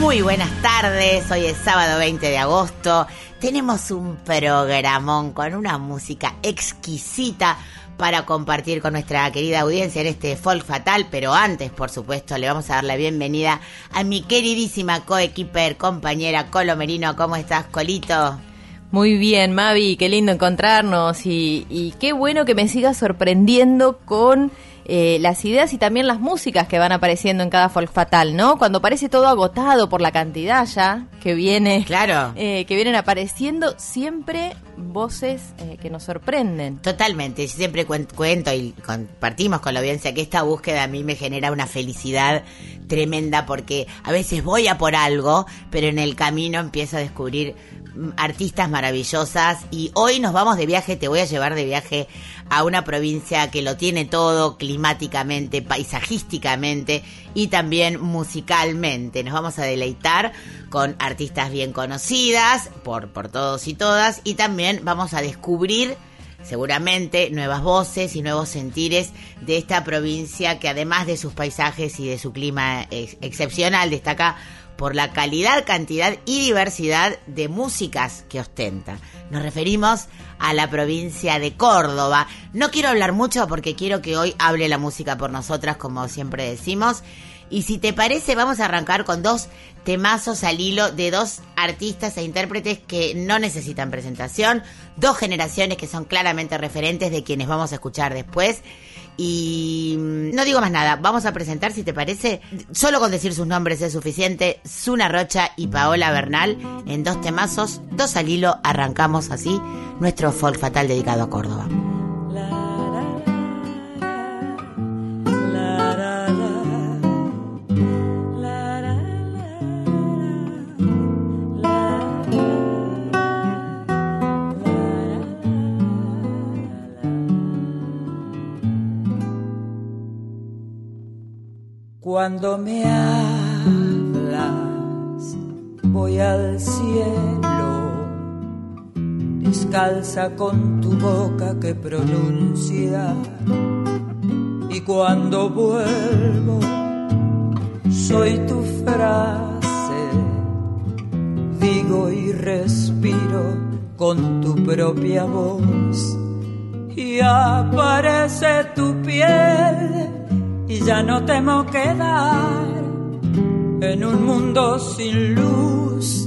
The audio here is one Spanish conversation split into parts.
Muy buenas tardes, hoy es sábado 20 de agosto. Tenemos un programón con una música exquisita para compartir con nuestra querida audiencia en este folk fatal, pero antes, por supuesto, le vamos a dar la bienvenida a mi queridísima coequiper, compañera Colo Merino. ¿Cómo estás, Colito? Muy bien, Mavi, qué lindo encontrarnos y qué bueno que me sigas sorprendiendo con eh, las ideas y también las músicas que van apareciendo en cada folk fatal, ¿no? Cuando parece todo agotado por la cantidad ya que viene, Claro. eh, que vienen apareciendo siempre voces eh, que nos sorprenden. Totalmente, yo siempre cuen- cuento y compartimos con la audiencia que esta búsqueda a mí me genera una felicidad tremenda porque a veces voy a por algo, pero en el camino empiezo a descubrir artistas maravillosas y hoy nos vamos de viaje, te voy a llevar de viaje a una provincia que lo tiene todo climáticamente, paisajísticamente y también musicalmente. Nos vamos a deleitar con artistas bien conocidas por, por todos y todas y también vamos a descubrir seguramente nuevas voces y nuevos sentires de esta provincia que además de sus paisajes y de su clima ex- excepcional destaca por la calidad, cantidad y diversidad de músicas que ostenta. Nos referimos a la provincia de Córdoba. No quiero hablar mucho porque quiero que hoy hable la música por nosotras, como siempre decimos. Y si te parece, vamos a arrancar con dos temazos al hilo de dos artistas e intérpretes que no necesitan presentación, dos generaciones que son claramente referentes de quienes vamos a escuchar después. Y no digo más nada, vamos a presentar, si te parece, solo con decir sus nombres es suficiente, Zuna Rocha y Paola Bernal, en dos temazos, dos al hilo, arrancamos así nuestro folk fatal dedicado a Córdoba. Cuando me hablas, voy al cielo, descalza con tu boca que pronuncia. Y cuando vuelvo, soy tu frase, digo y respiro con tu propia voz. Y aparece tu piel y ya no temo quedar en un mundo sin luz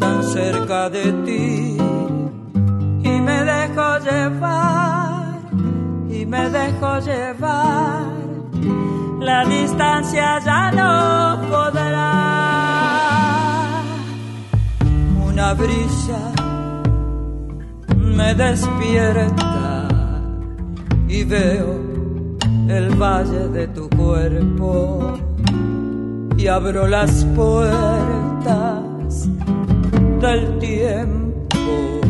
tan cerca de ti. Y me dejo llevar y me dejo llevar. La distancia ya no podrá. Una brisa me despierta y veo el valle de tu cuerpo y abro las puertas del tiempo,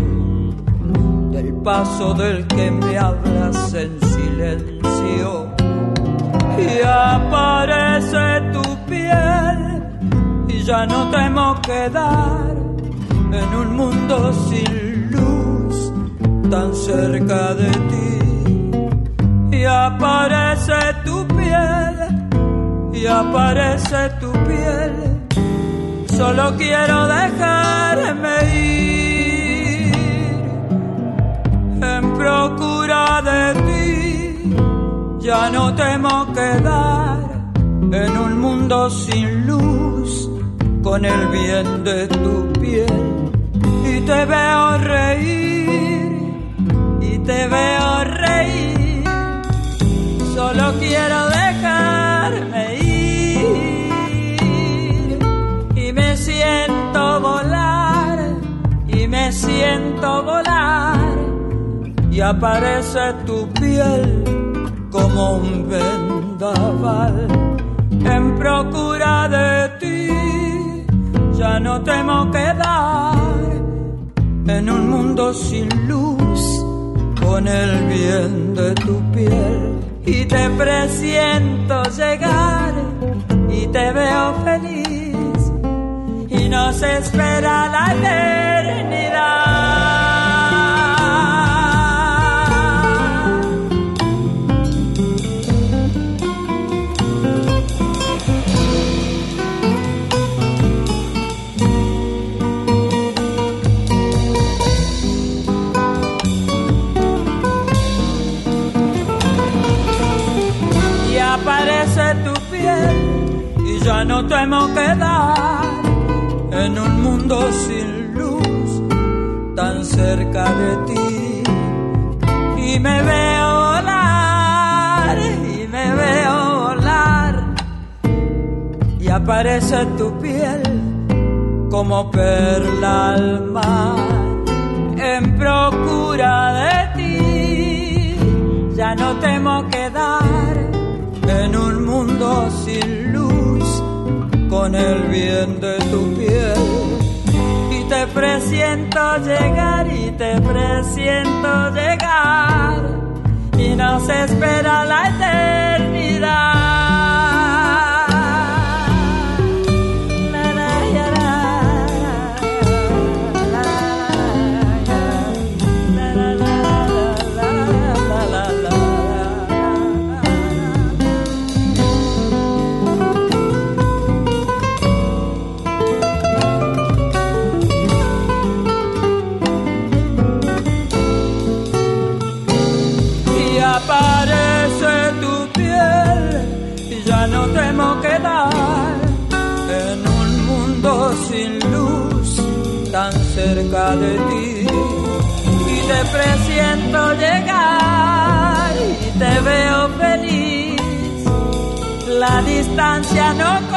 del paso del que me hablas en silencio y aparece tu piel y ya no temo quedar en un mundo sin luz tan cerca de ti y aparece tu piel y aparece tu piel. Solo quiero dejarme ir en procura de ti. Ya no temo quedar en un mundo sin luz con el bien de tu piel. Y te veo reír y te veo reír solo quiero dejarme ir. Y me siento volar y me siento volar. Y aparece tu piel como un vendaval. En procura de ti ya no temo quedar en un mundo sin luz con el bien de tu piel y te presiento llegar y te veo feliz y nos espera la eternidad. ya no temo quedar en un mundo sin luz tan cerca de ti. Y me veo volar y me veo volar y aparece tu piel como perla al mar en procura de ti. Ya no temo quedar en un mundo sin luz con el bien de tu piel. Y te presiento llegar y te presiento llegar. Y nos espera la eternidad. distancia no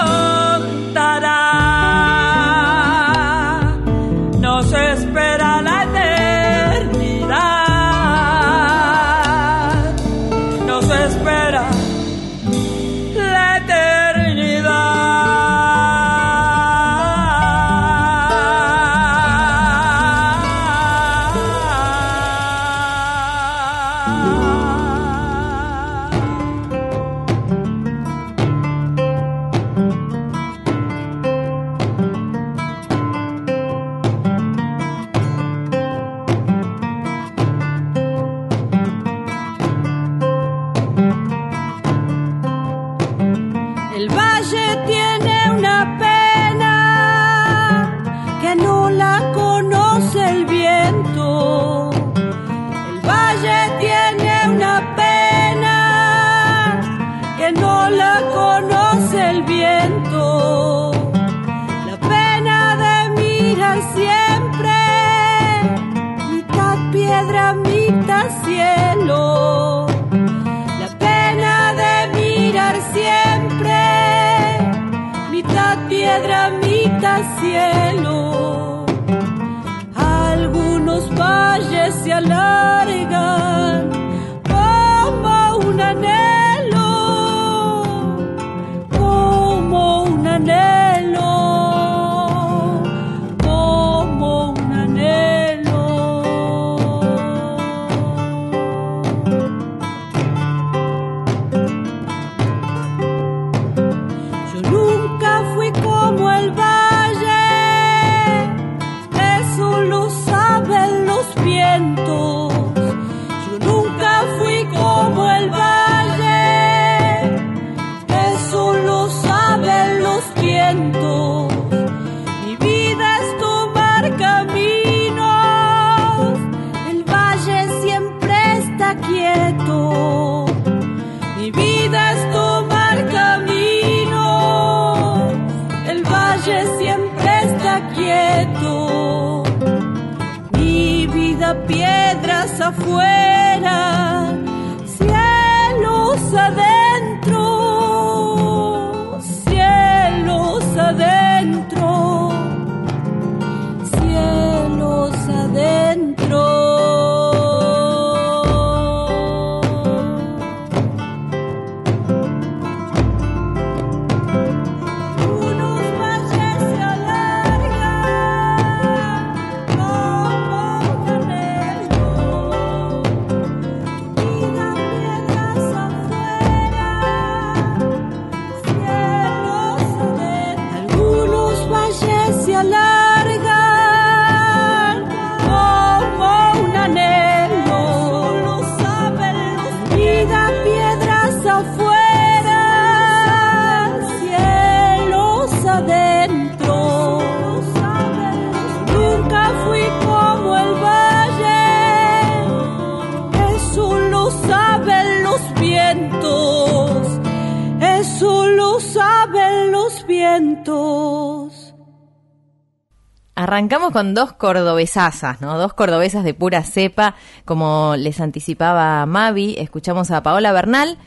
Arrancamos con dos cordobesazas, ¿no? Dos cordobesas de pura cepa, como les anticipaba Mavi. Escuchamos a Paola Bernal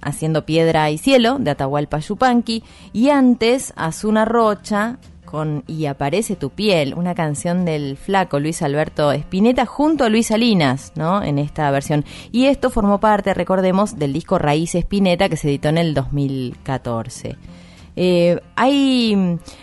haciendo Piedra y Cielo de Atahualpa Yupanqui y antes a Zuna Rocha con Y aparece tu piel, una canción del flaco Luis Alberto Spinetta junto a Luis Salinas, ¿no? En esta versión. Y esto formó parte, recordemos, del disco Raíz Spinetta que se editó en el 2014. Eh, hay,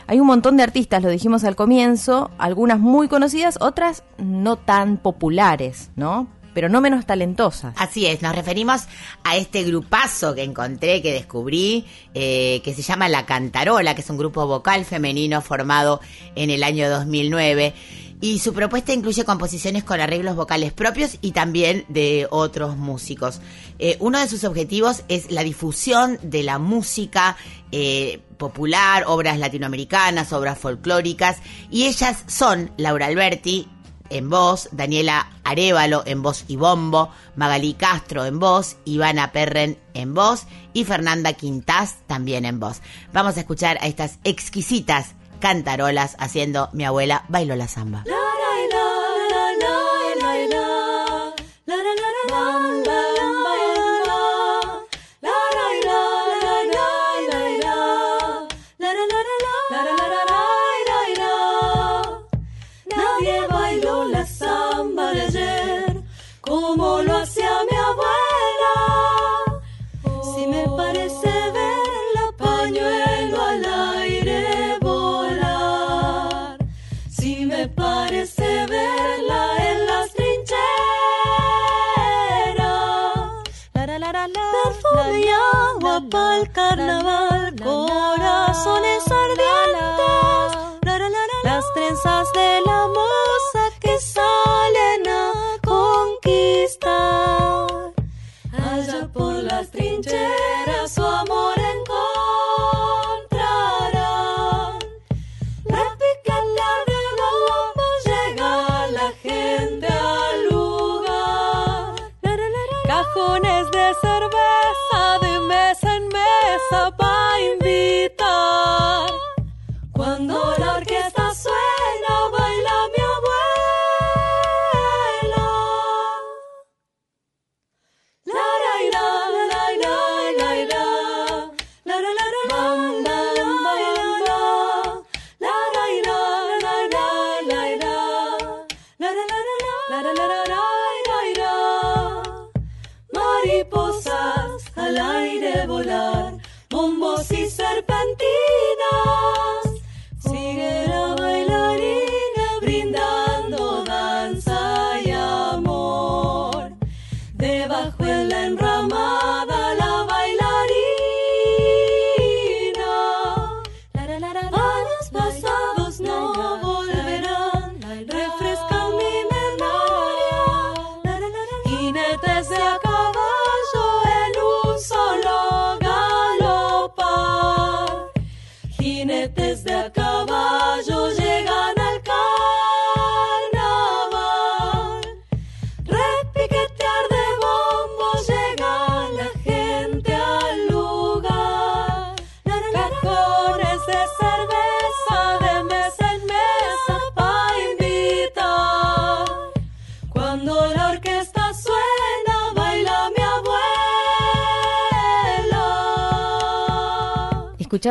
hay un montón de artistas, lo dijimos al comienzo, algunas muy conocidas, otras no tan populares, ¿no? pero no menos talentosas. Así es, nos referimos a este grupazo que encontré, que descubrí, eh, que se llama La Cantarola, que es un grupo vocal femenino formado en el año 2009 y su propuesta incluye composiciones con arreglos vocales propios y también de otros músicos. Eh, uno de sus objetivos es la difusión de la música eh, popular, obras latinoamericanas, obras folclóricas, y ellas son Laura Alberti, en voz, Daniela Arevalo en voz y bombo, Magalí Castro en voz, Ivana Perren en voz y Fernanda Quintás también en voz. Vamos a escuchar a estas exquisitas cantarolas haciendo Mi abuela bailó la samba. Pa'l carnaval, corazones ardientes, las trenzas de la moza que salen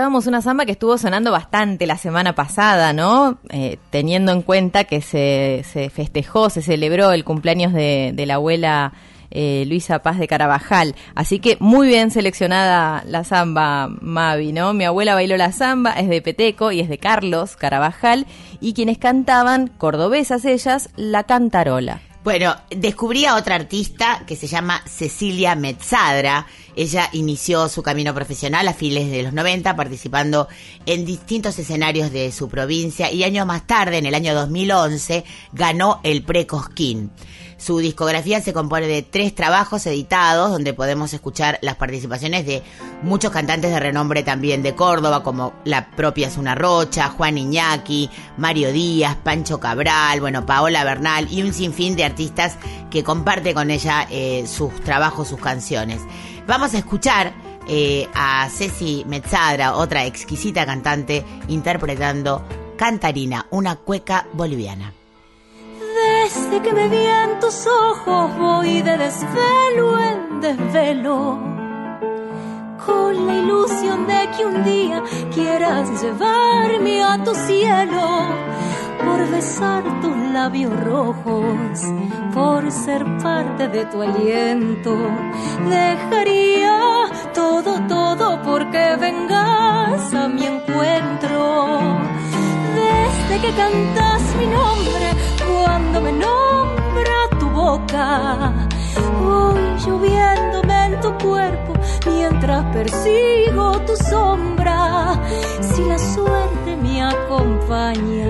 Una samba que estuvo sonando bastante la semana pasada, ¿no? Eh, teniendo en cuenta que se, se festejó, se celebró el cumpleaños de, de la abuela eh, Luisa Paz de Carabajal. Así que muy bien seleccionada la samba, Mavi, ¿no? Mi abuela bailó la samba, es de Peteco y es de Carlos Carabajal. Y quienes cantaban, cordobesas ellas, la cantarola. Bueno, descubrí a otra artista que se llama Cecilia Metzadra. Ella inició su camino profesional a fines de los 90 participando en distintos escenarios de su provincia y años más tarde, en el año 2011, ganó el Precosquín. Su discografía se compone de tres trabajos editados donde podemos escuchar las participaciones de muchos cantantes de renombre también de Córdoba, como la propia Zuna Rocha, Juan Iñaki, Mario Díaz, Pancho Cabral, bueno, Paola Bernal y un sinfín de artistas que comparte con ella eh, sus trabajos, sus canciones. Vamos a escuchar eh, a Ceci Metzadra, otra exquisita cantante, interpretando Cantarina, una cueca boliviana. Desde que me vi en tus ojos voy de desvelo en desvelo. Con la ilusión de que un día quieras llevarme a tu cielo Por besar tus labios rojos, por ser parte de tu aliento. Dejaría todo, todo porque vengas a mi encuentro. Desde que cantas mi nombre, cuando me nombra tu boca, voy lloviéndome en tu cuerpo mientras persigo tu sombra. Si la suerte me acompaña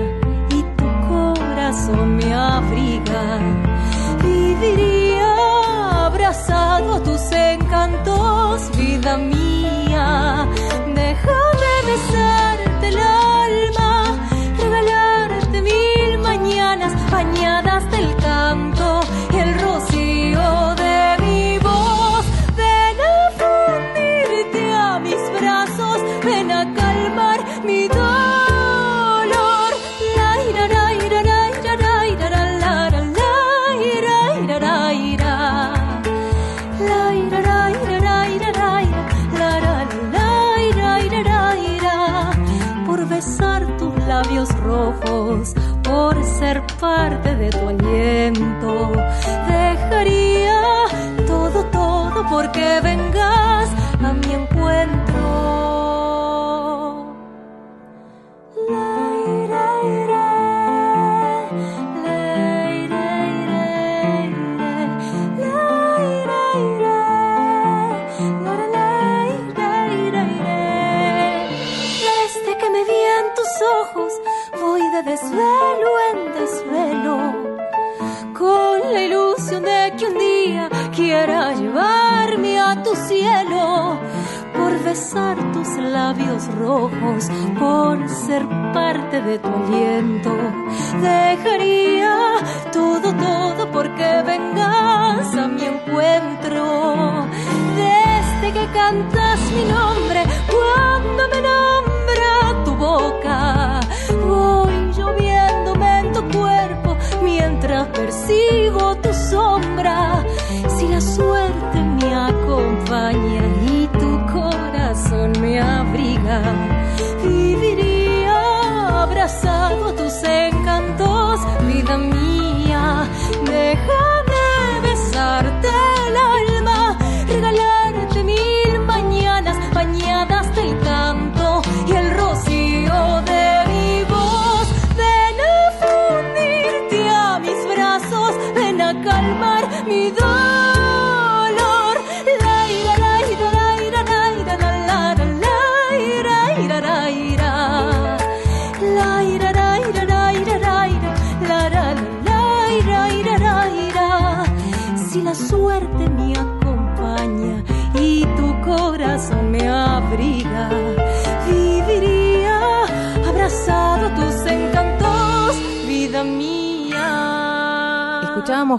y tu corazón me abriga, viviría abrazado a tus encantos, vida mía. Déjame besarte bañadas del canto la ira, ira, ira. Desde que me vi en tus ojos, voy de desvelo en desvelo, con la ilusión de que un día quiera llevarme a tu cielo, por besar tus labios rojos, por ser parte de tu aliento, dejaría todo, todo porque vengas a mi encuentro. Desde que cantas mi nombre, cuando me nombra tu boca, voy lloviéndome en tu cuerpo mientras persigo y tu corazón me abriga,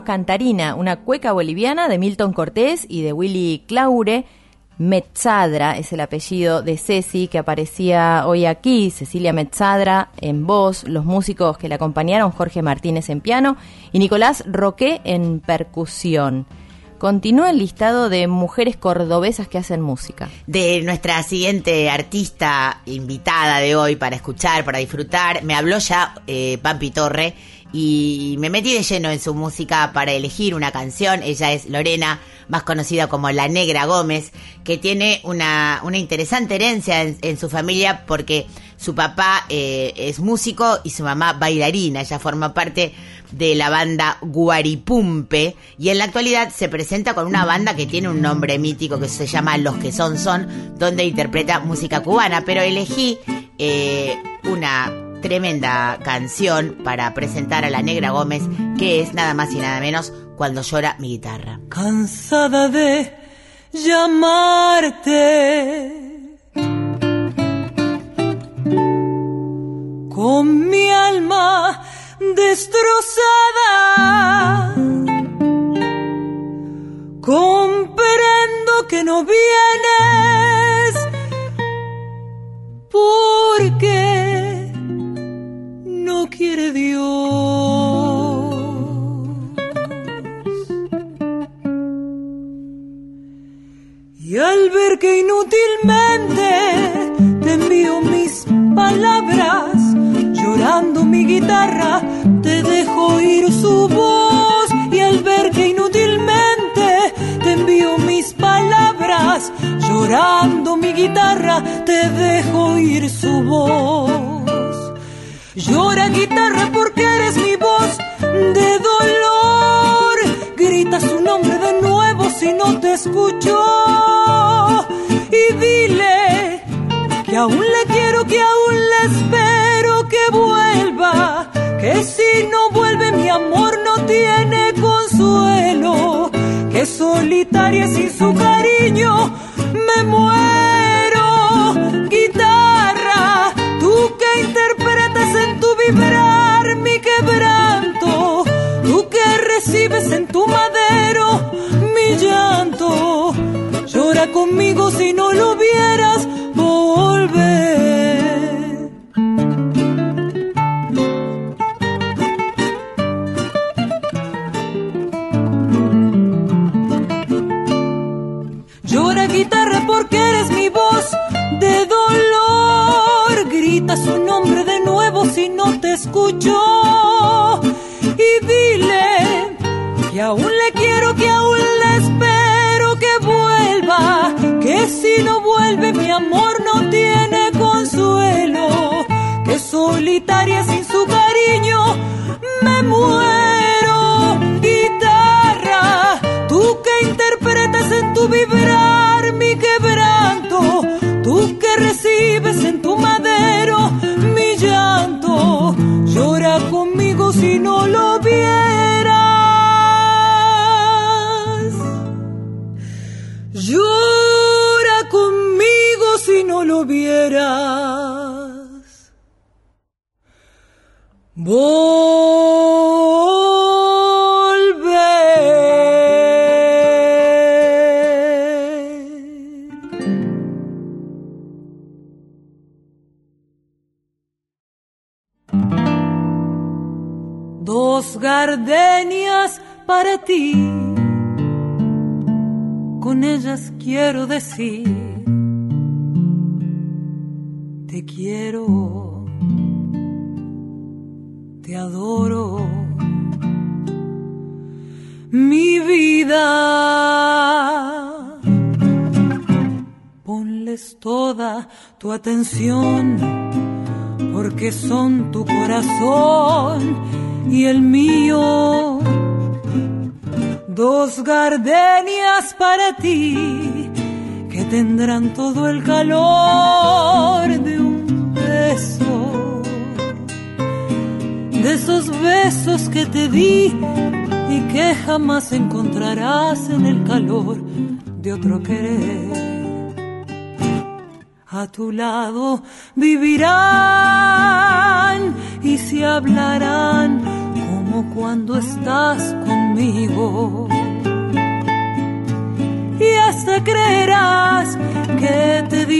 Cantarina, una cueca boliviana de Milton Cortés y de Willy Claure. Metzadra es el apellido de Ceci que aparecía hoy aquí, Cecilia Metzadra en voz, los músicos que la acompañaron, Jorge Martínez en piano y Nicolás Roque en percusión. Continúa el listado de mujeres cordobesas que hacen música. de nuestra siguiente artista invitada de hoy para escuchar, para disfrutar. Me habló ya eh, Pampi Torre y me metí de lleno en su música para elegir una canción. Ella es Lorena, más conocida como La Negra Gómez, que tiene una, una interesante herencia en, su familia porque su papá eh, es músico y su mamá bailarina. Ella forma parte de la banda Guaripumpe y en la actualidad se presenta con una banda que tiene un nombre mítico que se llama Los que son son, donde interpreta música cubana, pero elegí eh, una tremenda canción para presentar a la Negra Gómez, que es nada más y nada menos cuando llora mi guitarra. Cansada de llamarte con mi alma destrozada. Comprendo que no vienes porque no quiere Dios. Y al ver que inútilmente te envío mis palabras, llorando mi guitarra, te dejo oír su voz. Y al ver que inútilmente te envío mis palabras, llorando mi guitarra, te dejo oír su voz. Llora guitarra porque eres mi voz de dolor. Grita su nombre de nuevo si no te escucho. Y dile que aún le quiero, que aún le espero que vuelva. Que si no vuelve mi amor no tiene consuelo. Que solitaria sin su cariño me muero. Vibrar mi quebranto. Tú que recibes en tu madero mi llanto. Llora conmigo si no lo vieras volver. Llora guitarra porque eres mi voz de dolor. Grita su nombre de nuevo escucho. Y dile que aún le quiero, que aún le espero que vuelva. Que si no vuelve mi amor no tiene consuelo. Que solitaria sin su cariño me muero. Guitarra, tú que interpretas en tu vibrar mi quebranto. Tú que recibes si no lo quiero decir, te quiero, te adoro, mi vida. Ponles toda tu atención porque son tu corazón y el mío. Dos gardenias para ti tendrán todo el calor de un beso. De esos besos que te di y que jamás encontrarás en el calor de otro querer a tu lado vivirán y se hablarán como cuando estás conmigo. Y hasta te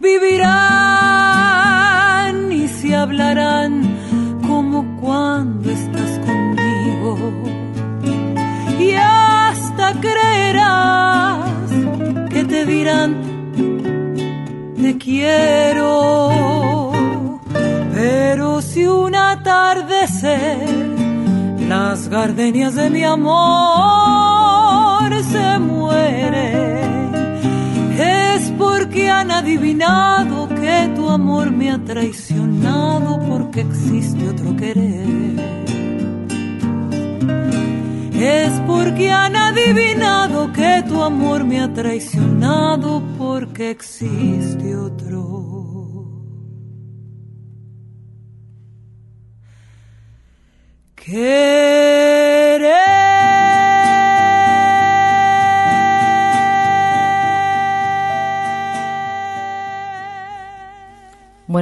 Vivirán y se hablarán como cuando estás conmigo. Y hasta creerás que te dirán te quiero. Pero si un atardecer las gardenias de mi amor adivinado que que tu amor me ha traicionado porque existe otro querer. Es porque han adivinado que tu amor me ha traicionado porque existe otro.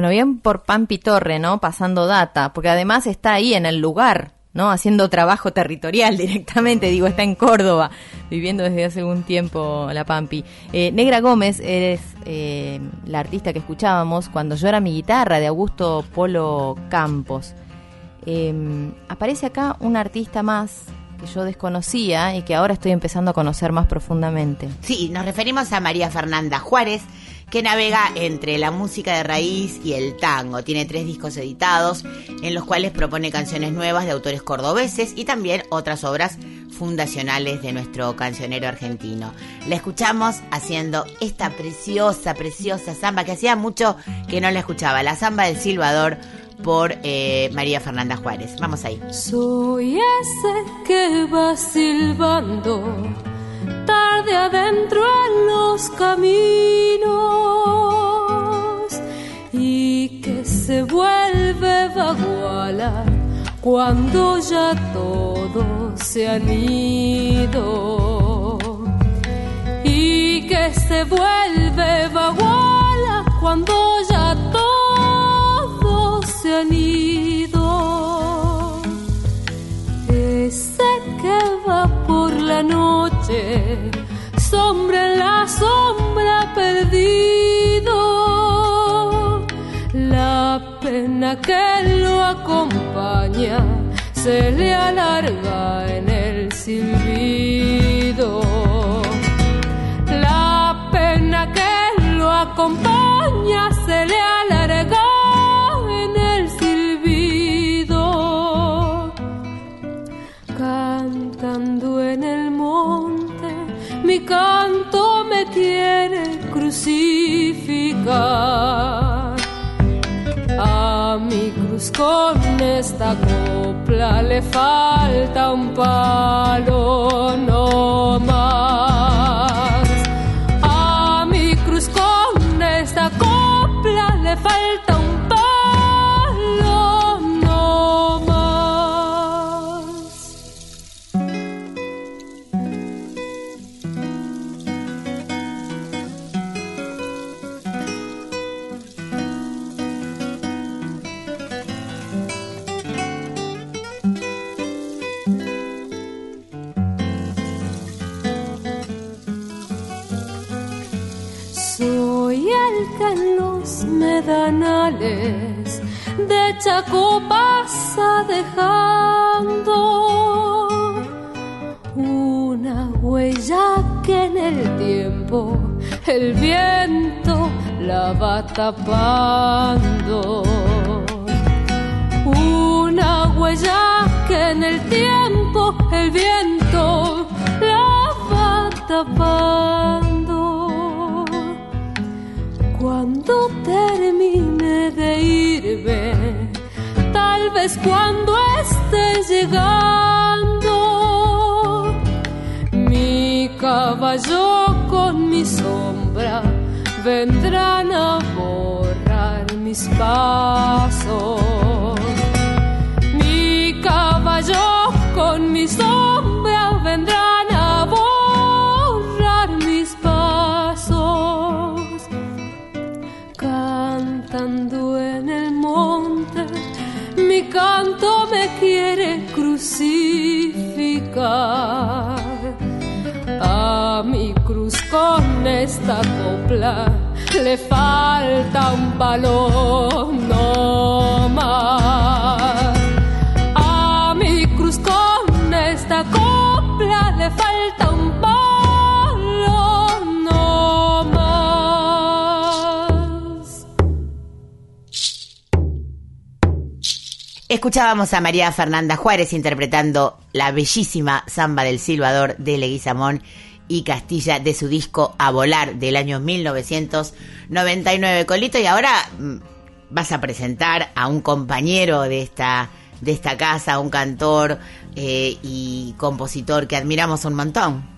Bien por Pampi Torre, ¿no? Pasando data, porque además está ahí en el lugar, ¿no? Haciendo trabajo territorial directamente, digo, está en Córdoba, viviendo desde hace algún tiempo la Pampi. Eh, Negra Gómez es eh, la artista que escuchábamos cuando yo era mi guitarra de Augusto Polo Campos. Eh, aparece acá un artista más que yo desconocía y que ahora estoy empezando a conocer más profundamente. Sí, nos referimos a María Fernanda Juárez, que navega entre la música de raíz y el tango. Tiene tres discos editados en los cuales propone canciones nuevas de autores cordobeses y también otras obras fundacionales de nuestro cancionero argentino. La escuchamos haciendo esta preciosa, preciosa samba que hacía mucho que no la escuchaba, la samba del Silvador por eh, María Fernanda Juárez. Vamos ahí. Soy ese que va silbando tarde adentro en los caminos y que se vuelve vaguala cuando ya todos se han ido y que se vuelve vaguala cuando ya todos se han ido ese que va por la noche sombra en la sombra perdido. La pena que lo acompaña se le alarga en el silbido. La pena que lo acompaña se le alarga canto me quiere crucificar a mi cruz con esta copla le falta un palo no más medanales de Chaco pasa dejando una huella que en el tiempo el viento la va tapando. Una huella que en el tiempo el viento la va tapando. Termine de irme, tal vez cuando esté llegando, mi caballo con mi sombra vendrán a borrar mis pasos. Esta copla le falta un palo no. A mi cruz con esta copla le falta un palo no. Escuchábamos a María Fernanda Juárez interpretando la bellísima samba del Silvador de Leguizamón y Castilla de su disco A Volar del año 1999. Colito, y ahora mm, vas a presentar a un compañero de esta, de esta casa, un cantor eh, y compositor que admiramos un montón.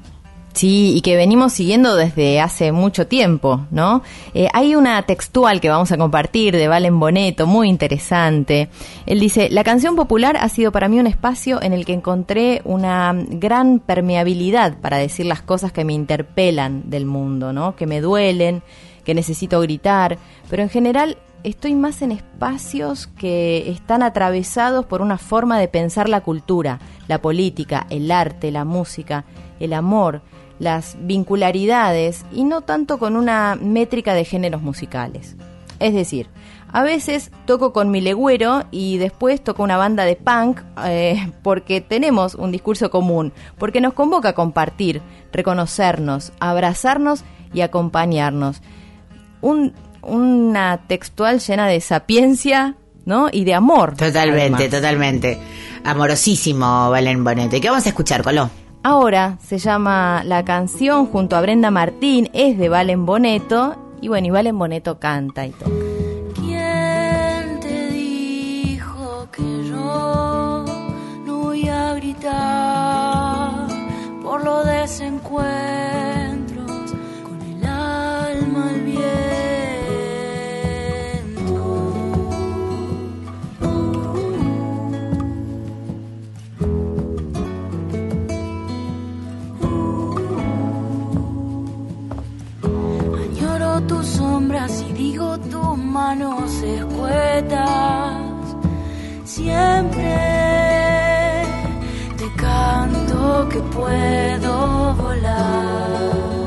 Sí, y que venimos siguiendo desde hace mucho tiempo, ¿no? Eh, hay una textual que vamos a compartir de Valen Boneto, muy interesante. Él dice, la canción popular ha sido para mí un espacio en el que encontré una gran permeabilidad para decir las cosas que me interpelan del mundo, ¿no? Que me duelen, que necesito gritar, pero en general estoy más en espacios que están atravesados por una forma de pensar la cultura, la política, el arte, la música, el amor, las vincularidades y no tanto con una métrica de géneros musicales. Es decir, a veces toco con mi legüero y después toco una banda de punk eh, porque tenemos un discurso común, porque nos convoca a compartir, reconocernos, abrazarnos y acompañarnos. Un, una textual llena de sapiencia ¿no? y de amor. Totalmente, además. totalmente. Amorosísimo, Valen Boneto. ¿Y qué vamos a escuchar, Coló? Ahora se llama la canción junto a Brenda Martín, es de Valen Boneto, y bueno, y Valen Boneto canta y toca. ¿Quién te dijo que yo no voy a gritar por los desencuentros y digo tus manos escuetas. Siempre te canto que puedo volar.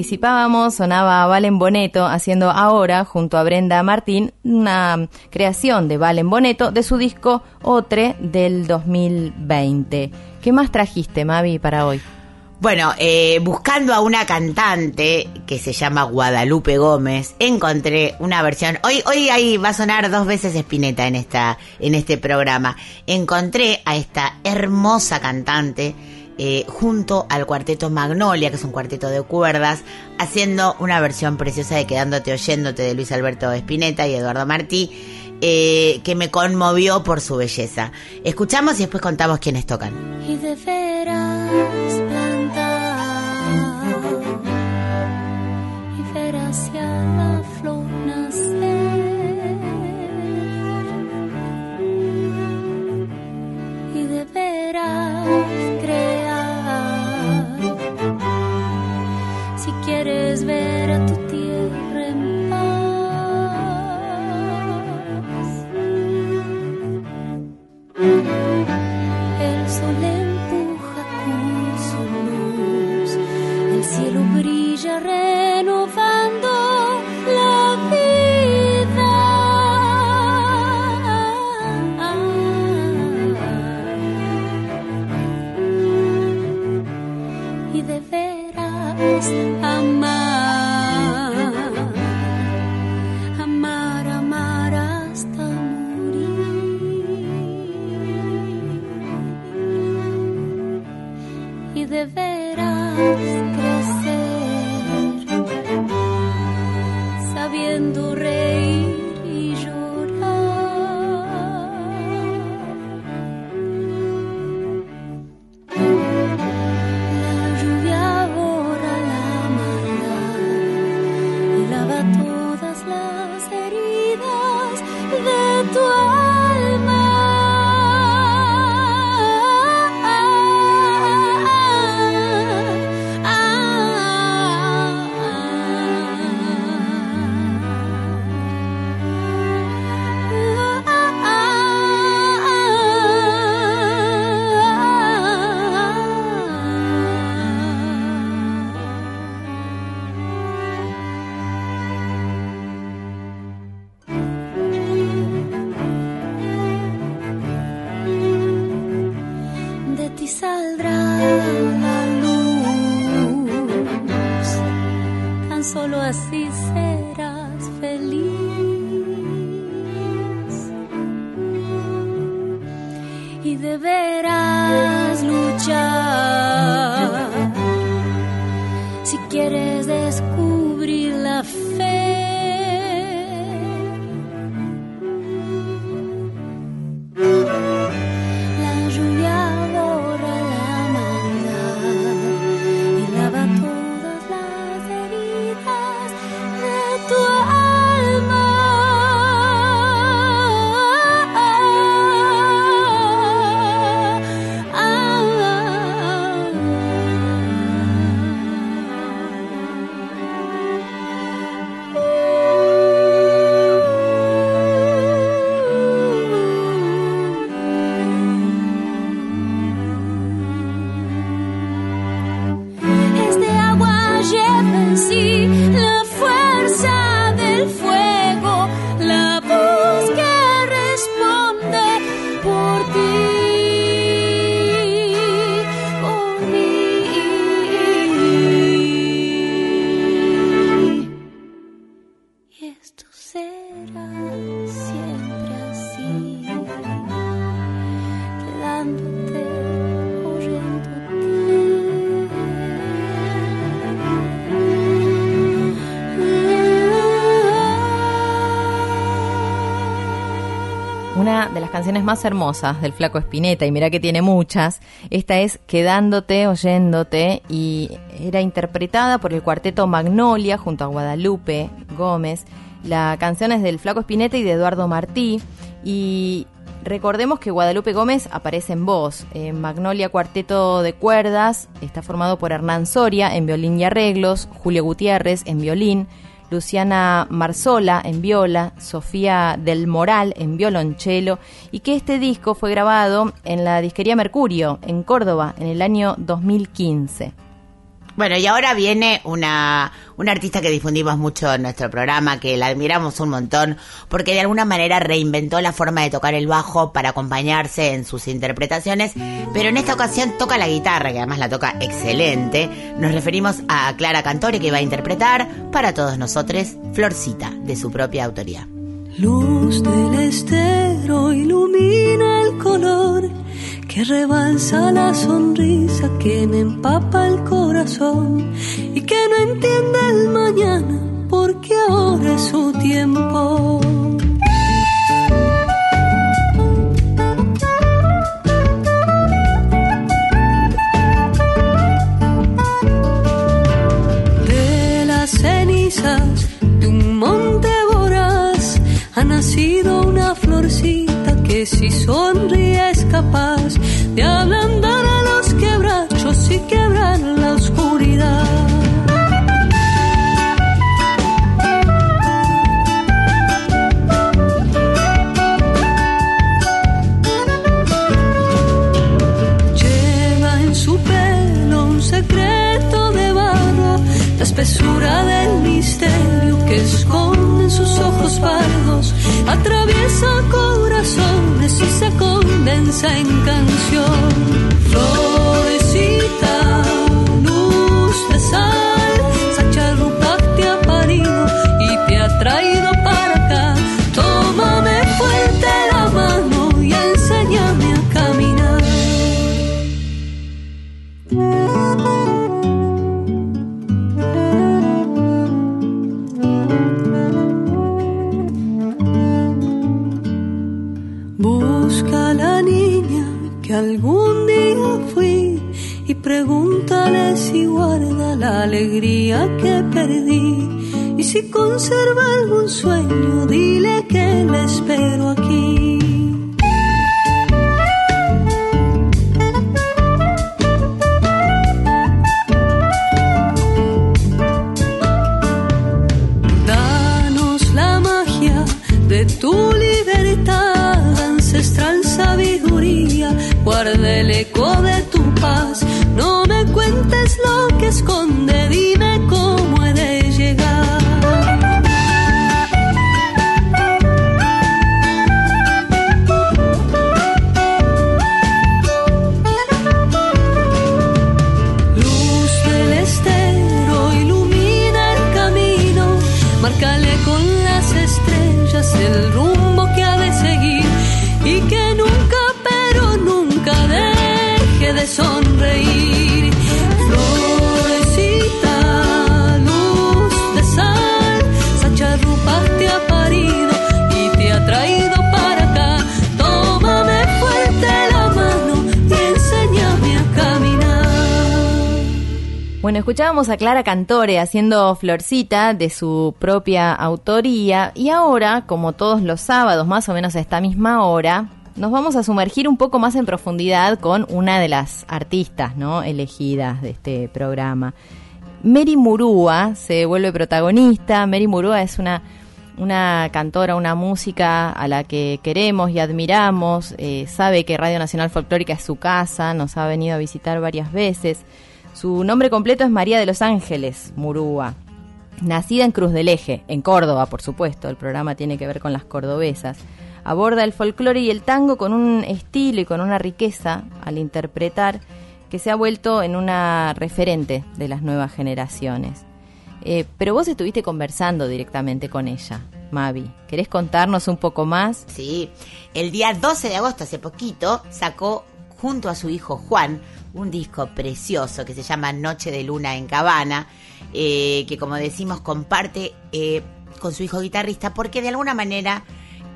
Anticipábamos, sonaba Valen Boneto haciendo ahora, junto a Brenda Martín, una creación de Valen Boneto de su disco Otre del 2020. ¿Qué más trajiste, Mavi, para hoy? Bueno, eh, buscando a una cantante que se llama Guadalupe Gómez, encontré una versión. Hoy, hoy ahí va a sonar dos veces Espineta en esta, en este programa. Encontré a esta hermosa cantante eh, junto al cuarteto Magnolia, que es un cuarteto de cuerdas, haciendo una versión preciosa de Quedándote oyéndote de Luis Alberto Espineta y Eduardo Martí, eh, que me conmovió por su belleza. Escuchamos y después contamos quiénes tocan. y de veras y flor más hermosas del Flaco Espineta, y mira que tiene muchas, esta es Quedándote, Oyéndote, y era interpretada por el cuarteto Magnolia junto a Guadalupe Gómez. La canción es del Flaco Espineta y de Eduardo Martí, y recordemos que Guadalupe Gómez aparece en voz. En Magnolia Cuarteto de Cuerdas está formado por Hernán Soria en violín y arreglos, Julio Gutiérrez en violín, Luciana Marzola en viola, Sofía del Moral en violonchelo y que este disco fue grabado en la disquería Mercurio en Córdoba en el año 2015. Bueno, y ahora viene una, una artista que difundimos mucho en nuestro programa, que la admiramos un montón, porque de alguna manera reinventó la forma de tocar el bajo para acompañarse en sus interpretaciones, pero en esta ocasión toca la guitarra, que además la toca excelente. Nos referimos a Clara Cantore, que va a interpretar para todos nosotros Florcita, de su propia autoría. Luz del estero ilumina el color que rebalsa la sonrisa que me empapa el corazón y que no entiende el mañana porque ahora es su tiempo. De las cenizas de un monte ha nacido una florcita que si sonríe es capaz de ablandar a los quebrachos y quebrar la oscuridad. Lleva en su pelo un secreto de barro, la espesura del misterio que esconde sus ojos pardos, atraviesa corazones y se condensa en canción. Florecita, que algún día fui y pregúntale si guarda la alegría que perdí. Y si conserva algún sueño, dile que le espero aquí. Bueno, escuchábamos a Clara Cantore haciendo Florcita de su propia autoría y ahora, como todos los sábados, más o menos a esta misma hora, nos vamos a sumergir un poco más en profundidad con una de las artistas elegidas de este programa. Mary Murúa se vuelve protagonista. Mary Murúa es una, una cantora, una música a la que queremos y admiramos. Eh, sabe que Radio Nacional Folclórica es su casa, nos ha venido a visitar varias veces. Su nombre completo es María de los Ángeles Murúa. Nacida en Cruz del Eje, en Córdoba, por supuesto, el programa tiene que ver con las cordobesas. Aborda el folclore y el tango con un estilo y con una riqueza al interpretar que se ha vuelto en una referente de las nuevas generaciones. Eh, pero vos estuviste conversando directamente con ella, Mavi. ¿Querés contarnos un poco más? Sí, el día 12 de agosto, hace poquito, sacó junto a su hijo Juan un disco precioso que se llama Noche de Luna en Cabana, eh, que como decimos comparte eh, con su hijo guitarrista porque de alguna manera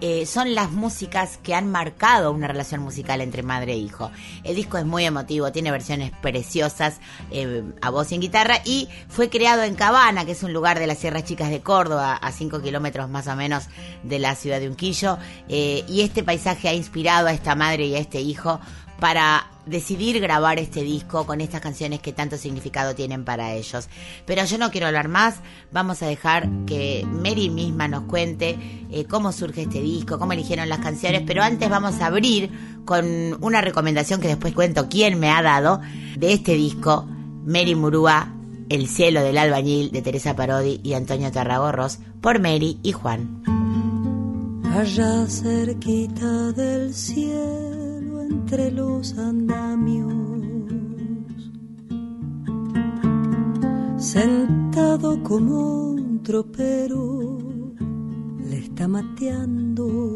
eh, son las músicas que han marcado una relación musical entre madre e hijo. El disco es muy emotivo, tiene versiones preciosas eh, a voz y en guitarra y fue creado en Cabana, que es un lugar de las Sierras Chicas de Córdoba, a 5 kilómetros más o menos de la ciudad de Unquillo. Y este paisaje ha inspirado a esta madre y a este hijo para decidir grabar este disco con estas canciones que tanto significado tienen para ellos. Pero yo no quiero hablar más, vamos a dejar que Mary misma nos cuente eh, cómo surge este disco, cómo eligieron las canciones, pero antes vamos a abrir con una recomendación que después cuento quién me ha dado de este disco, Mary Murúa, El cielo del albañil de Teresa Parodi y Antonio Tarragorros por Mary y Juan. allá cerquita del cielo entre los andamios. Sentado como un tropero, le está mateando.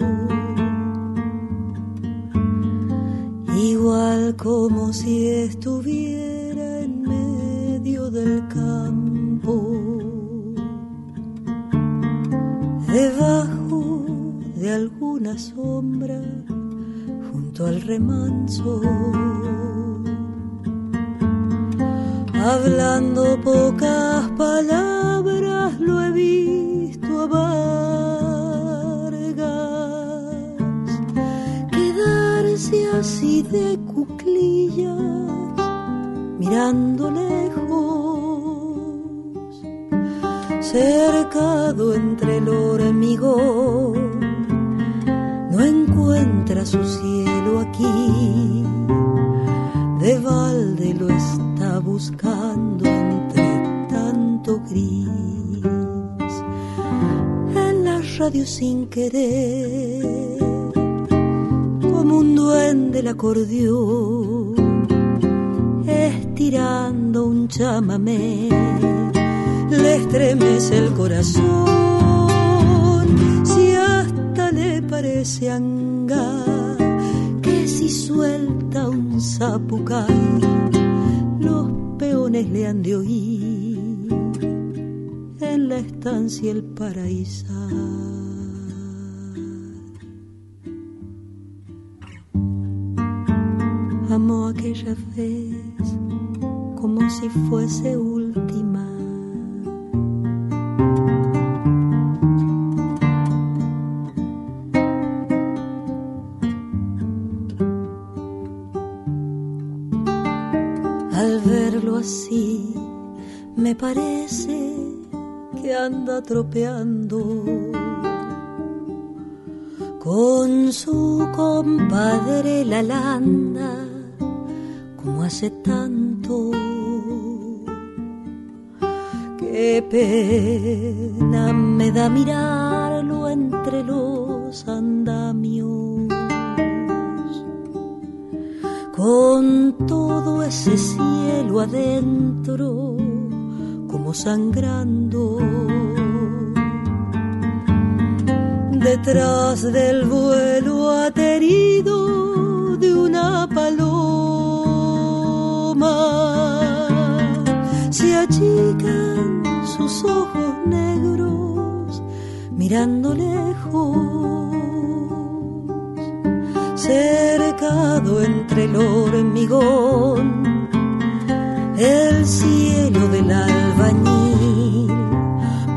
Igual como si estuviera en medio del campo debajo de alguna sombra al remanso. Hablando pocas palabras lo he visto a Vargas quedarse así de cuclillas mirando lejos cercado entre el hormigón, no encuentra su cielo aquí, de balde lo está buscando entre tanto gris. En la radio sin querer, como un duende el acordeón, estirando un chamamé le estremece el corazón. Parece anga que si suelta un zapucay, los peones le han de oír en la estancia el paraíso. Aquella vez como si fuese última. Me parece que anda tropeando con su compadre la landa, como hace tanto. Qué pena me da mirarlo entre los andamios con todo ese cielo adentro como sangrando. Detrás del vuelo aterido de una paloma se achican sus ojos negros mirando lejos cercado entre el hormigón, el cielo del albañil,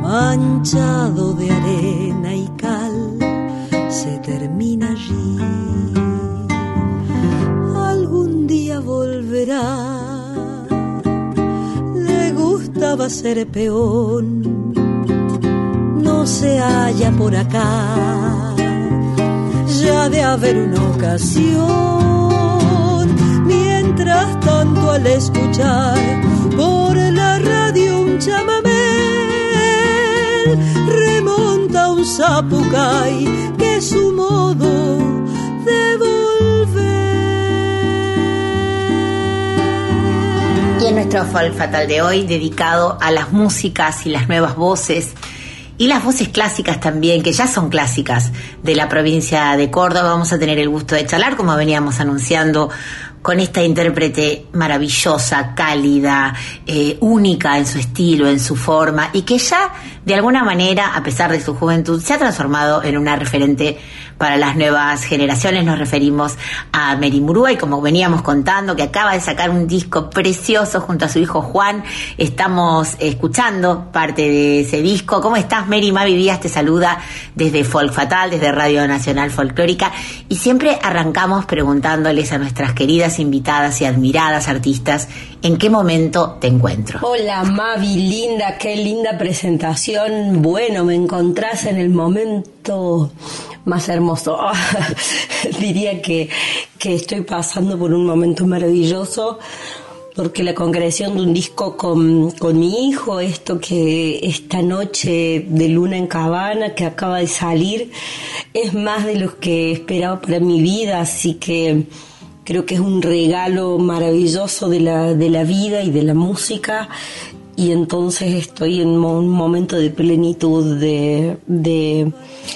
manchado de arena y cal, se termina allí. Algún día volverá, le gustaba ser peón, no se halla por acá ya de haber una ocasión. Al escuchar por la radio un chamamé, remonta un zapucay que es su modo de volver. Y en nuestro folk fatal de hoy, dedicado a las músicas y las nuevas voces y las voces clásicas también, que ya son clásicas de la provincia de Córdoba. Vamos a tener el gusto de charlar, como veníamos anunciando, con esta intérprete maravillosa, cálida, eh, única en su estilo, en su forma, y que ya, de alguna manera, a pesar de su juventud, se ha transformado en una referente para las nuevas generaciones. Nos referimos a Mary Murúa y como veníamos contando, que acaba de sacar un disco precioso junto a su hijo Juan. Estamos escuchando parte de ese disco. ¿Cómo estás, Mary? Mavi Díaz te saluda desde Folk Fatal, desde Radio Nacional Folclórica. Y siempre arrancamos preguntándoles a nuestras queridas invitadas y admiradas artistas en qué momento te encuentro. Hola Mavi, linda, qué linda presentación. Bueno, me encontrás en el momento más hermoso. Diría que, que estoy pasando por un momento maravilloso porque la concreción de un disco con, con mi hijo, esto que esta noche de luna en cabana que acaba de salir, es más de lo que esperaba para mi vida, así que creo que es un regalo maravilloso de la, de la vida y de la música y entonces estoy en un momento de plenitud, de, de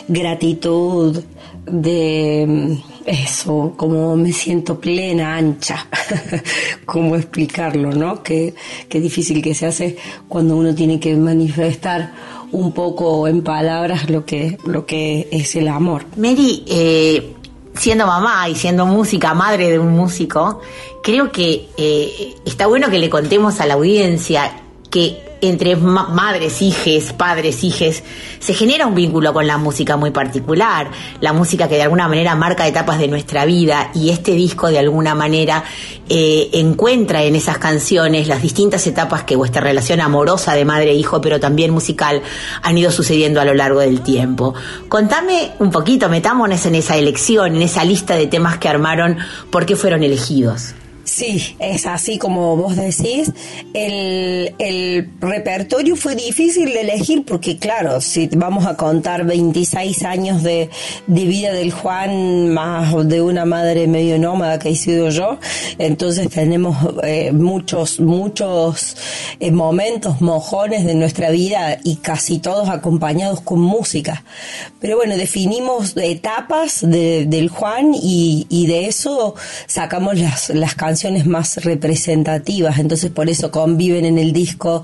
gratitud, de eso, como me siento plena, ancha, cómo explicarlo, ¿no? Qué, qué difícil que se hace cuando uno tiene que manifestar un poco en palabras lo que, lo que es el amor. Mary, eh, siendo mamá y siendo música, madre de un músico, creo que eh, está bueno que le contemos a la audiencia que entre ma- madres, hijes, padres, hijes, se genera un vínculo con la música muy particular, la música que de alguna manera marca etapas de nuestra vida y este disco de alguna manera eh, encuentra en esas canciones las distintas etapas que vuestra relación amorosa de madre e hijo, pero también musical, han ido sucediendo a lo largo del tiempo. Contame un poquito, metámonos en esa elección, en esa lista de temas que armaron, ¿por qué fueron elegidos? Sí, es así como vos decís. El, el repertorio fue difícil de elegir porque, claro, si vamos a contar 26 años de, de vida del Juan más de una madre medio nómada que he sido yo, entonces tenemos eh, muchos, muchos eh, momentos mojones de nuestra vida y casi todos acompañados con música. Pero bueno, definimos etapas de- del Juan y, y de eso sacamos las, las canciones más representativas, entonces por eso conviven en el disco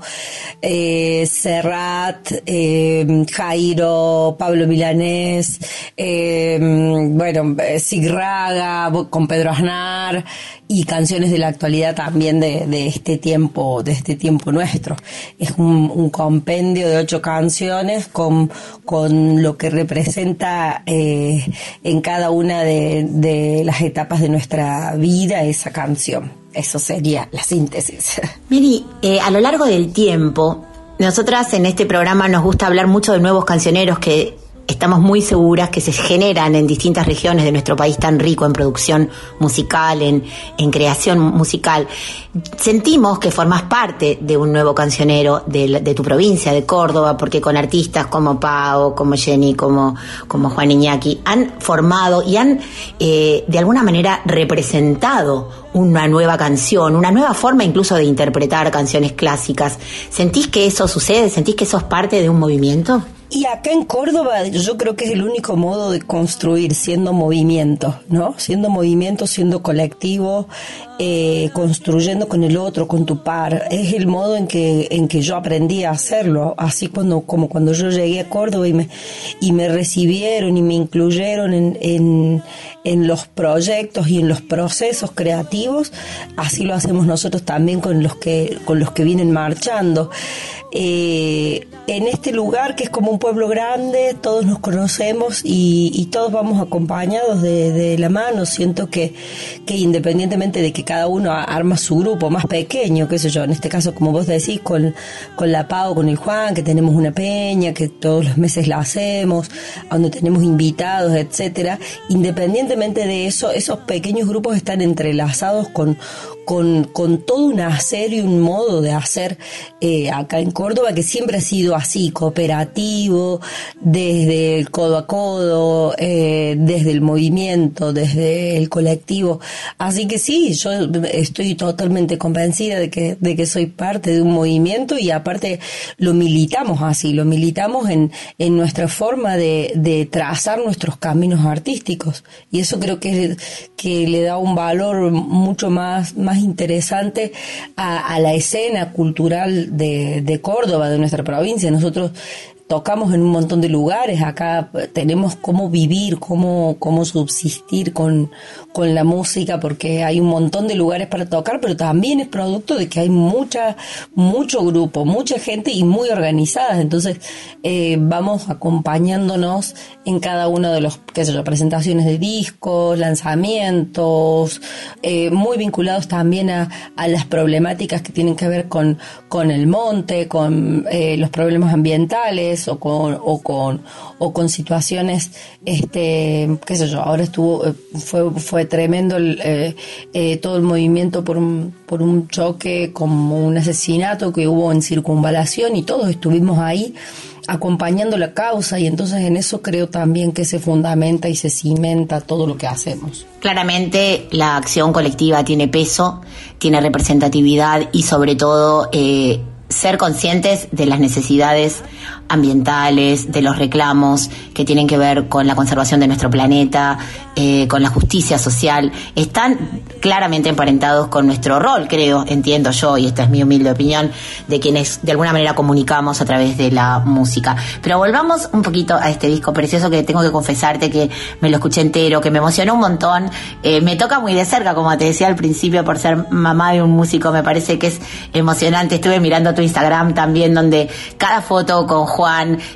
eh, Serrat, eh, Jairo, Pablo Milanés, eh, bueno, eh, Sigraga, bo- con Pedro Aznar y canciones de la actualidad también de, de este tiempo, de este tiempo nuestro. Es un, un compendio de ocho canciones con, con lo que representa eh, en cada una de, de las etapas de nuestra vida esa canción. Eso sería la síntesis. Miri, eh, a lo largo del tiempo, nosotras en este programa nos gusta hablar mucho de nuevos cancioneros que estamos muy seguras que se generan en distintas regiones de nuestro país tan rico en producción musical, en, en creación musical. Sentimos que formas parte de un nuevo cancionero de, tu provincia, de Córdoba, porque con artistas como Pau, como Jenny, como, como Juan Iñaki, han formado y han eh, de alguna manera representado una nueva canción, una nueva forma incluso de interpretar canciones clásicas. ¿Sentís que eso sucede? ¿Sentís que sos parte de un movimiento? Y acá en Córdoba yo creo que es el único modo de construir siendo movimiento, ¿no? Siendo movimiento, siendo colectivo, eh, construyendo con el otro, con tu par. Es el modo en que, en que yo aprendí a hacerlo. Así cuando, como cuando yo llegué a Córdoba y me, y me recibieron y me incluyeron en, en, en los proyectos y en los procesos creativos, así lo hacemos nosotros también con los que, con los que vienen marchando. Eh, en este lugar que es como un pueblo grande, todos nos conocemos y, y todos vamos acompañados de, la mano. Siento que, que independientemente de que cada uno arma su grupo más pequeño, qué sé yo, en este caso como vos decís, con, con la Pau, con el Juan, que tenemos una peña, que todos los meses la hacemos, donde tenemos invitados, etcétera, independientemente de eso, esos pequeños grupos están entrelazados con, con, con todo un hacer y un modo de hacer eh, acá en Córdoba que siempre ha sido así, cooperativo, desde el codo a codo, eh, desde el movimiento, desde el colectivo. Así que sí, yo estoy totalmente convencida de que, de que soy parte de un movimiento y aparte lo militamos así, lo militamos en, en nuestra forma de, de trazar nuestros caminos artísticos. Y eso creo que, que le da un valor mucho más, más interesante a, a la escena cultural de, de Córdoba, de nuestra provincia. Nosotros tocamos en un montón de lugares, acá tenemos cómo vivir, cómo, cómo subsistir con, con la música, porque hay un montón de lugares para tocar, pero también es producto de que hay mucha, mucho grupo, mucha gente y muy organizadas, entonces eh, vamos acompañándonos en cada uno de los, qué sé yo, presentaciones de discos, lanzamientos, eh, muy vinculados también a, a las problemáticas que tienen que ver con, con el monte, con eh, los problemas ambientales, o con, o con, o con situaciones, este, qué sé yo, ahora estuvo, eh, fue, fue tremendo eh, eh, todo el movimiento por un, por un choque como un asesinato que hubo en circunvalación y todos estuvimos ahí acompañando la causa y entonces en eso creo también que se fundamenta y se cimenta todo lo que hacemos. Claramente la acción colectiva tiene peso, tiene representatividad y sobre todo ser conscientes de las necesidades ambientales, de los reclamos que tienen que ver con la conservación de nuestro planeta, eh, con la justicia social, están claramente emparentados con nuestro rol, creo, entiendo yo, y esta es mi humilde opinión, de quienes de alguna manera comunicamos a través de la música. Pero volvamos un poquito a este disco precioso que tengo que confesarte que me lo escuché entero, que me emocionó un montón, eh, me toca muy de cerca, como te decía al principio, por ser mamá de un músico, me parece que es emocionante. Estuve mirando tu Instagram también, donde cada foto con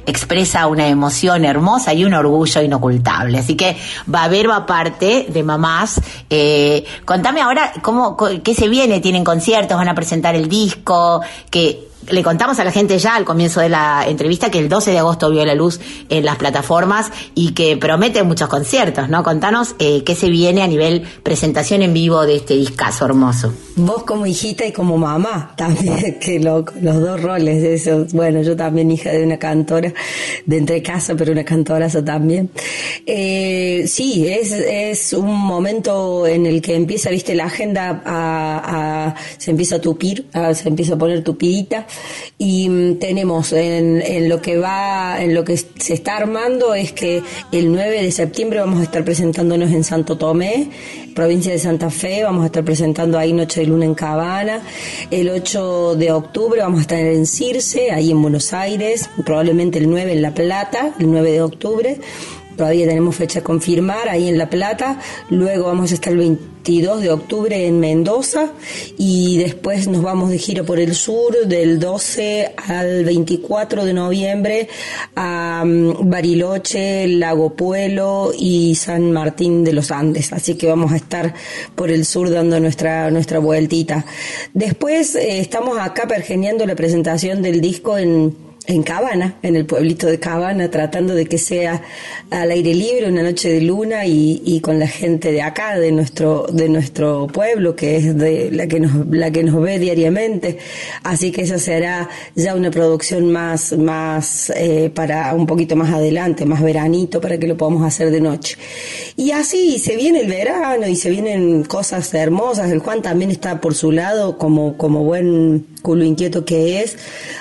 Expresa una emoción hermosa y un orgullo inocultable. Así que va a aparte de mamás. Eh, contame ahora cómo, qué se viene, tienen conciertos, van a presentar el disco, que le contamos a la gente ya al comienzo de la entrevista que el 12 de agosto vio la luz en las plataformas y que promete muchos conciertos, ¿no? Contanos eh, qué se viene a nivel presentación en vivo de este discazo hermoso. Vos como hijita y como mamá también, que lo- los dos roles, eso, bueno, yo también hija de una cantora de entre casa, pero una cantoraza también. Eh, sí, es, es un momento en el que empieza, viste, la agenda a, se empieza a tupir, se empieza a poner tupidita y mm, tenemos en, en lo que va, en lo que se está armando es que el 9 de septiembre vamos a estar presentándonos en Santo Tomé, provincia de Santa Fe, vamos a estar presentando ahí Noche de Luna en Cabana. El 8 de octubre vamos a estar en Circe, ahí en Buenos Aires, probablemente el 9 en La Plata, el 9 de octubre. Todavía tenemos fecha a confirmar ahí en La Plata. Luego vamos a estar el 22 de octubre en Mendoza y después nos vamos de gira por el sur del 12 al 24 de noviembre a mm, Bariloche, Lago Puelo y San Martín de los Andes. Así que vamos a estar por el sur dando nuestra, nuestra vueltita. Después eh, estamos acá pergeneando la presentación del disco en en Cabana, en el pueblito de Cabana, tratando de que sea al aire libre, una noche de luna y, y con la gente de acá, de nuestro, de nuestro pueblo, que es de la que nos, la que nos ve diariamente. Así que esa será ya una producción más, más eh, para un poquito más adelante, más veranito, para que lo podamos hacer de noche. Y así se viene el verano y se vienen cosas hermosas. El Juan también está por su lado, como, como buen culo inquieto que es,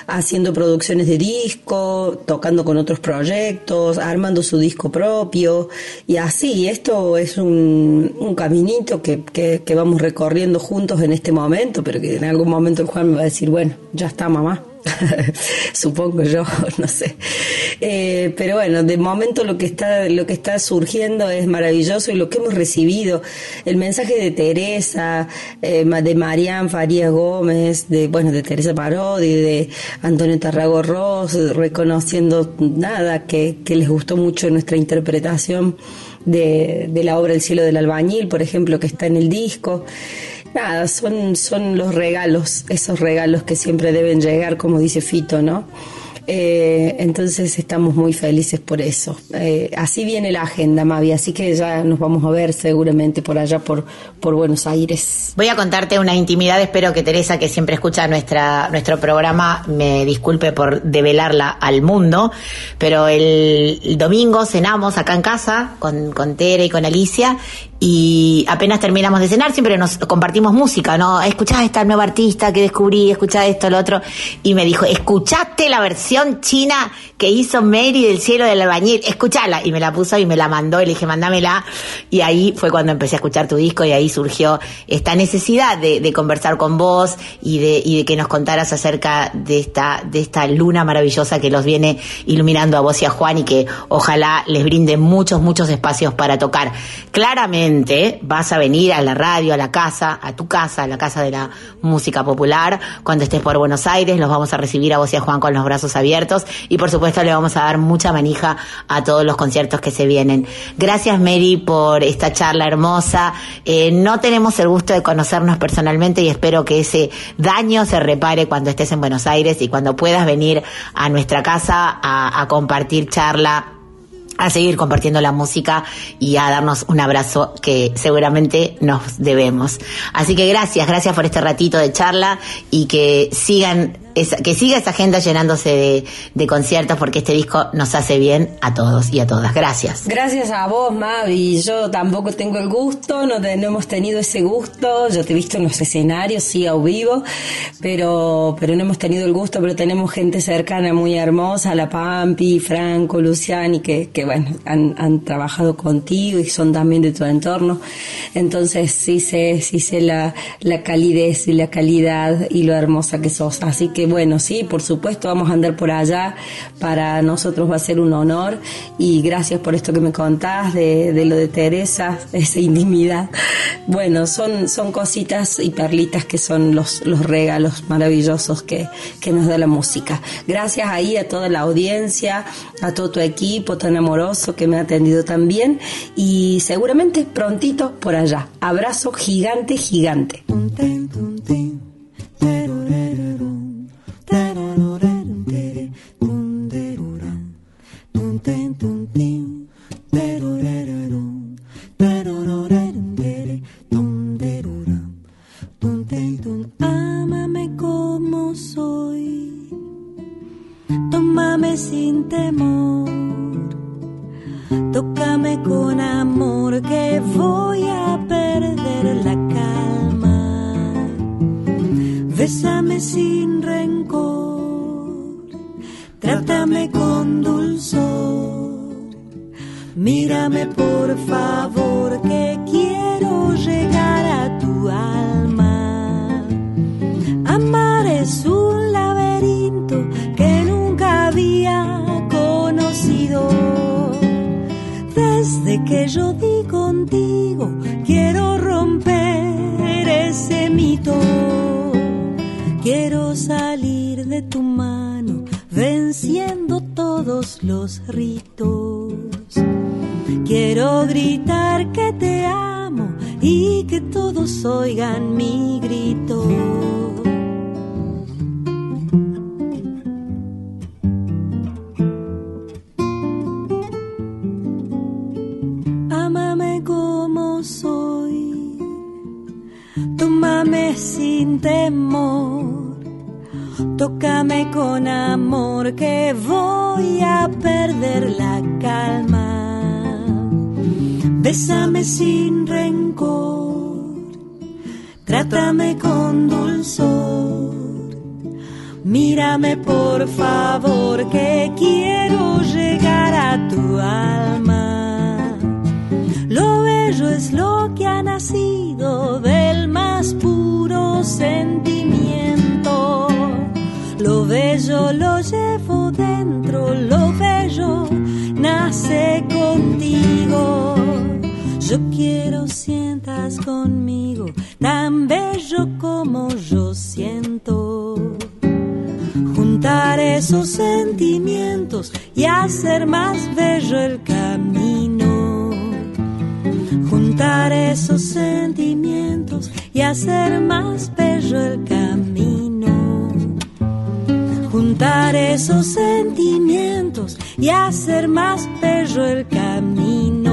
haciendo producciones de disco, tocando con otros proyectos, armando su disco propio y así. Esto es un, un caminito que, que, que vamos recorriendo juntos en este momento, pero que en algún momento el Juan me va a decir, bueno, ya está mamá. supongo yo, no sé. Eh, pero bueno, de momento lo que está lo que está surgiendo es maravilloso y lo que hemos recibido, el mensaje de Teresa, eh, de Marian Farías Gómez, de bueno, de Teresa Parodi, de Antonio Tarrago Ross, reconociendo nada que, que les gustó mucho nuestra interpretación de, de la obra El cielo del albañil, por ejemplo, que está en el disco. Nada, son, son los regalos, esos regalos que siempre deben llegar, como dice Fito, ¿no? Eh, entonces estamos muy felices por eso. Eh, así viene la agenda, Mavi, así que ya nos vamos a ver seguramente por allá, por, por Buenos Aires. Voy a contarte una intimidad, espero que Teresa, que siempre escucha nuestra, nuestro programa, me disculpe por develarla al mundo, pero el, domingo cenamos acá en casa con, con Tere y con Alicia y apenas terminamos de cenar siempre nos compartimos música, ¿no? Escuchá esta nueva artista que descubrí, escuchá esto, lo otro, y me dijo, ¿escuchaste la versión china que hizo Mary del cielo del albañil? Escuchala, y me la puso y me la mandó, y le dije, mándamela, y ahí fue cuando empecé a escuchar tu disco y ahí surgió esta necesidad de, de conversar con vos y de, y de que nos contaras acerca de esta, de esta luna maravillosa que los viene iluminando a vos y a Juan y que ojalá les brinde muchos, muchos espacios para tocar. Claramente, vas a venir a la radio, a la casa, a tu casa, a la casa de la música popular. Cuando estés por Buenos Aires, los vamos a recibir a vos y a Juan con los brazos abiertos. Y por supuesto, le vamos a dar mucha manija a todos los conciertos que se vienen. Gracias, Mary, por esta charla hermosa. Eh, no tenemos el gusto de conocernos personalmente y espero que ese daño se repare cuando estés en Buenos Aires y cuando puedas venir a nuestra casa a compartir charla a seguir compartiendo la música y a darnos un abrazo que seguramente nos debemos. Así que gracias, gracias por este ratito de charla y que sigan que siga esa agenda llenándose de, de conciertos porque este disco nos hace bien a todos y a todas. Gracias. Gracias a vos, Mavi. Yo tampoco tengo el gusto, no, te- no hemos tenido ese gusto. Yo te he visto en los escenarios, sí, a vivo, pero, pero no hemos tenido el gusto, pero tenemos gente cercana muy hermosa, la Pampi, Franco, Luciani, que, que bueno, han, han trabajado contigo y son también de tu entorno. Entonces sí sé, sí sé la, la calidez y la calidad y lo hermosa que sos. Así que bueno, sí, por supuesto vamos a andar por allá. Para nosotros va a ser un honor y gracias por esto que me contás de, lo de Teresa, esa intimidad. Bueno, son, son cositas y perlitas que son los, los regalos maravillosos que, que nos da la música. Gracias ahí a toda la audiencia, a todo tu equipo tan amoroso que me ha atendido también y seguramente prontito por allá. Abrazo gigante, gigante. Trátame con dulzor, mírame por favor los ritos. Quiero gritar que te amo y que todos oigan mi grito. Ámame como soy, tómame sin temor, tócame con amor que voy Bésame sin rencor, trátame con dulzor. Mírame por favor que quiero llegar a tu alma. Lo bello es lo que ha nacido del más puro sentimiento. Lo bello lo llevo dentro, lo bello nace contigo. Quiero sientas conmigo, tan bello como yo siento. Juntar esos sentimientos y hacer más bello el camino. Juntar esos sentimientos y hacer más bello el camino. Juntar esos sentimientos y hacer más bello el camino.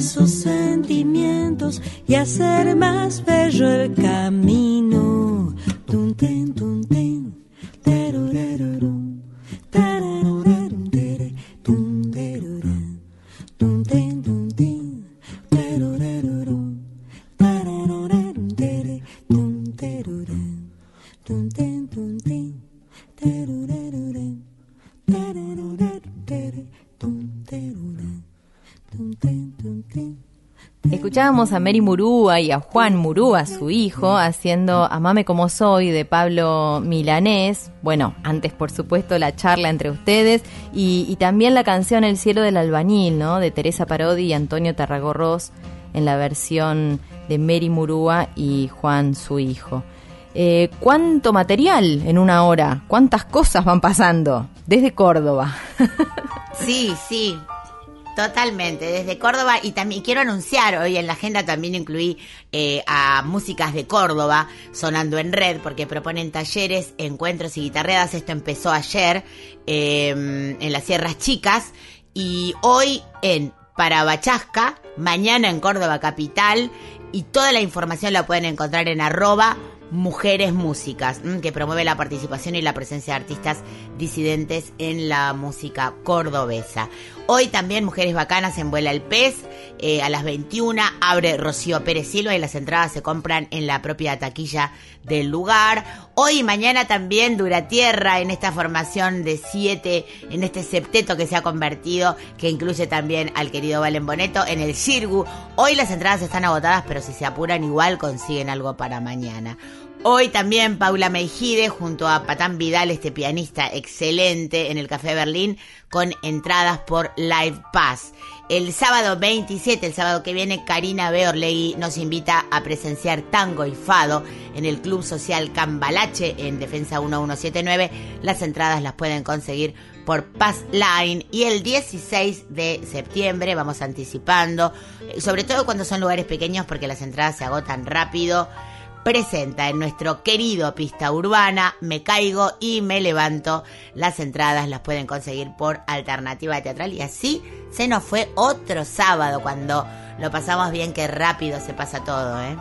Esos sentimientos y hacer más bello el camino. Tun, ten, tun, escuchábamos a Mary Murúa y a Juan Murúa, su hijo, haciendo Amame como soy de Pablo Milanés. Bueno, antes por supuesto la charla entre ustedes y, también la canción El cielo del albañil, ¿no? De Teresa Parodi y Antonio Tarragorros en la versión de Mary Murúa y Juan, su hijo. Eh, ¿Cuánto material en una hora? ¿Cuántas cosas van pasando? Desde Córdoba. Sí, sí, totalmente. Desde Córdoba y también quiero anunciar, hoy en la agenda también incluí eh, a músicas de Córdoba sonando en red porque proponen talleres, encuentros y guitarreadas. Esto empezó ayer eh, en las Sierras Chicas y hoy en Parabachasca, mañana en Córdoba Capital y toda la información la pueden encontrar en arroba Mujeres Músicas, mm, que promueve la participación y la presencia de artistas disidentes en la música cordobesa. Hoy también Mujeres Bacanas en Vuela el Pez, eh, a las 21 abre Rocío Pérez Silva y las entradas se compran en la propia taquilla del lugar. Hoy y mañana también Dura Tierra en esta formación de siete, en este septeto que se ha convertido, que incluye también al querido Valen Boneto en el Cirgu. Hoy las entradas están agotadas, pero si se apuran igual consiguen algo para mañana. Hoy también Paula Meijide junto a Patán Vidal, este pianista excelente en el Café Berlín, con entradas por Live Pass. El sábado 27, el sábado que viene, Karina Beorlegui nos invita a presenciar tango y fado en el Club Social Cambalache en Defensa 1179. Las entradas las pueden conseguir por Pass Line y el 16 de septiembre vamos anticipando, eh, sobre todo cuando son lugares pequeños porque las entradas se agotan rápido presenta en nuestro querido Pista Urbana Me Caigo y Me Levanto. Las entradas las pueden conseguir por Alternativa Teatral y así se nos fue otro sábado cuando lo pasamos bien, que rápido se pasa todo, ¿eh?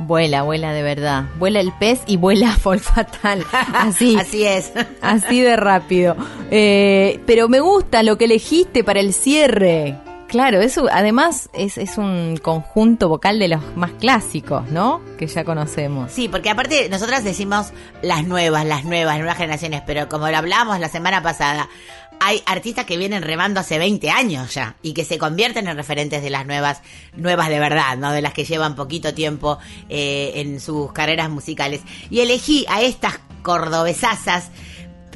Vuela, vuela de verdad. Vuela el pez y vuela Fol Fatal. Así. Así es. Así de rápido. Eh, pero me gusta lo que elegiste para el cierre. Claro, eso además es, es un conjunto vocal de los más clásicos, ¿no? Que ya conocemos. Sí, porque aparte nosotras decimos las nuevas, las nuevas, nuevas generaciones, pero como lo hablamos la semana pasada, hay artistas que vienen remando hace 20 años ya y que se convierten en referentes de las nuevas, nuevas de verdad, ¿no? De las que llevan poquito tiempo eh, en sus carreras musicales. Y elegí a estas cordobesasas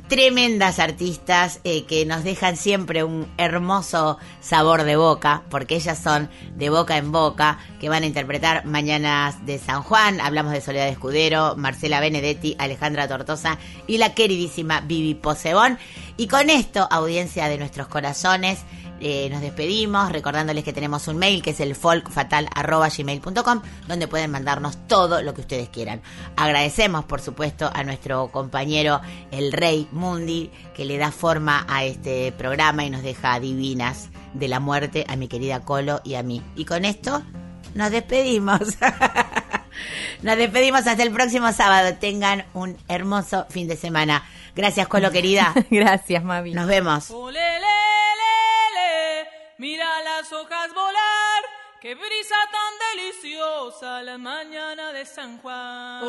tremendas artistas eh, que nos dejan siempre un hermoso sabor de boca, porque ellas son de boca en boca, que van a interpretar Mañanas de San Juan, hablamos de Soledad Escudero, Marcela Benedetti, Alejandra Tortosa y la queridísima Vivi Posebón. Y con esto, audiencia de nuestros corazones, eh, nos despedimos recordándoles que tenemos un mail que es el folkfatal.gmail.com donde pueden mandarnos todo lo que ustedes quieran. Agradecemos por supuesto a nuestro compañero el Rey Mundi que le da forma a este programa y nos deja divinas de la muerte a mi querida Colo y a mí. Y con esto nos despedimos. Nos despedimos hasta el próximo sábado. Tengan un hermoso fin de semana. Gracias, Colo querida. Gracias, Mavi. Nos vemos. Mira las hojas volar, qué brisa tan deliciosa la mañana de San Juan.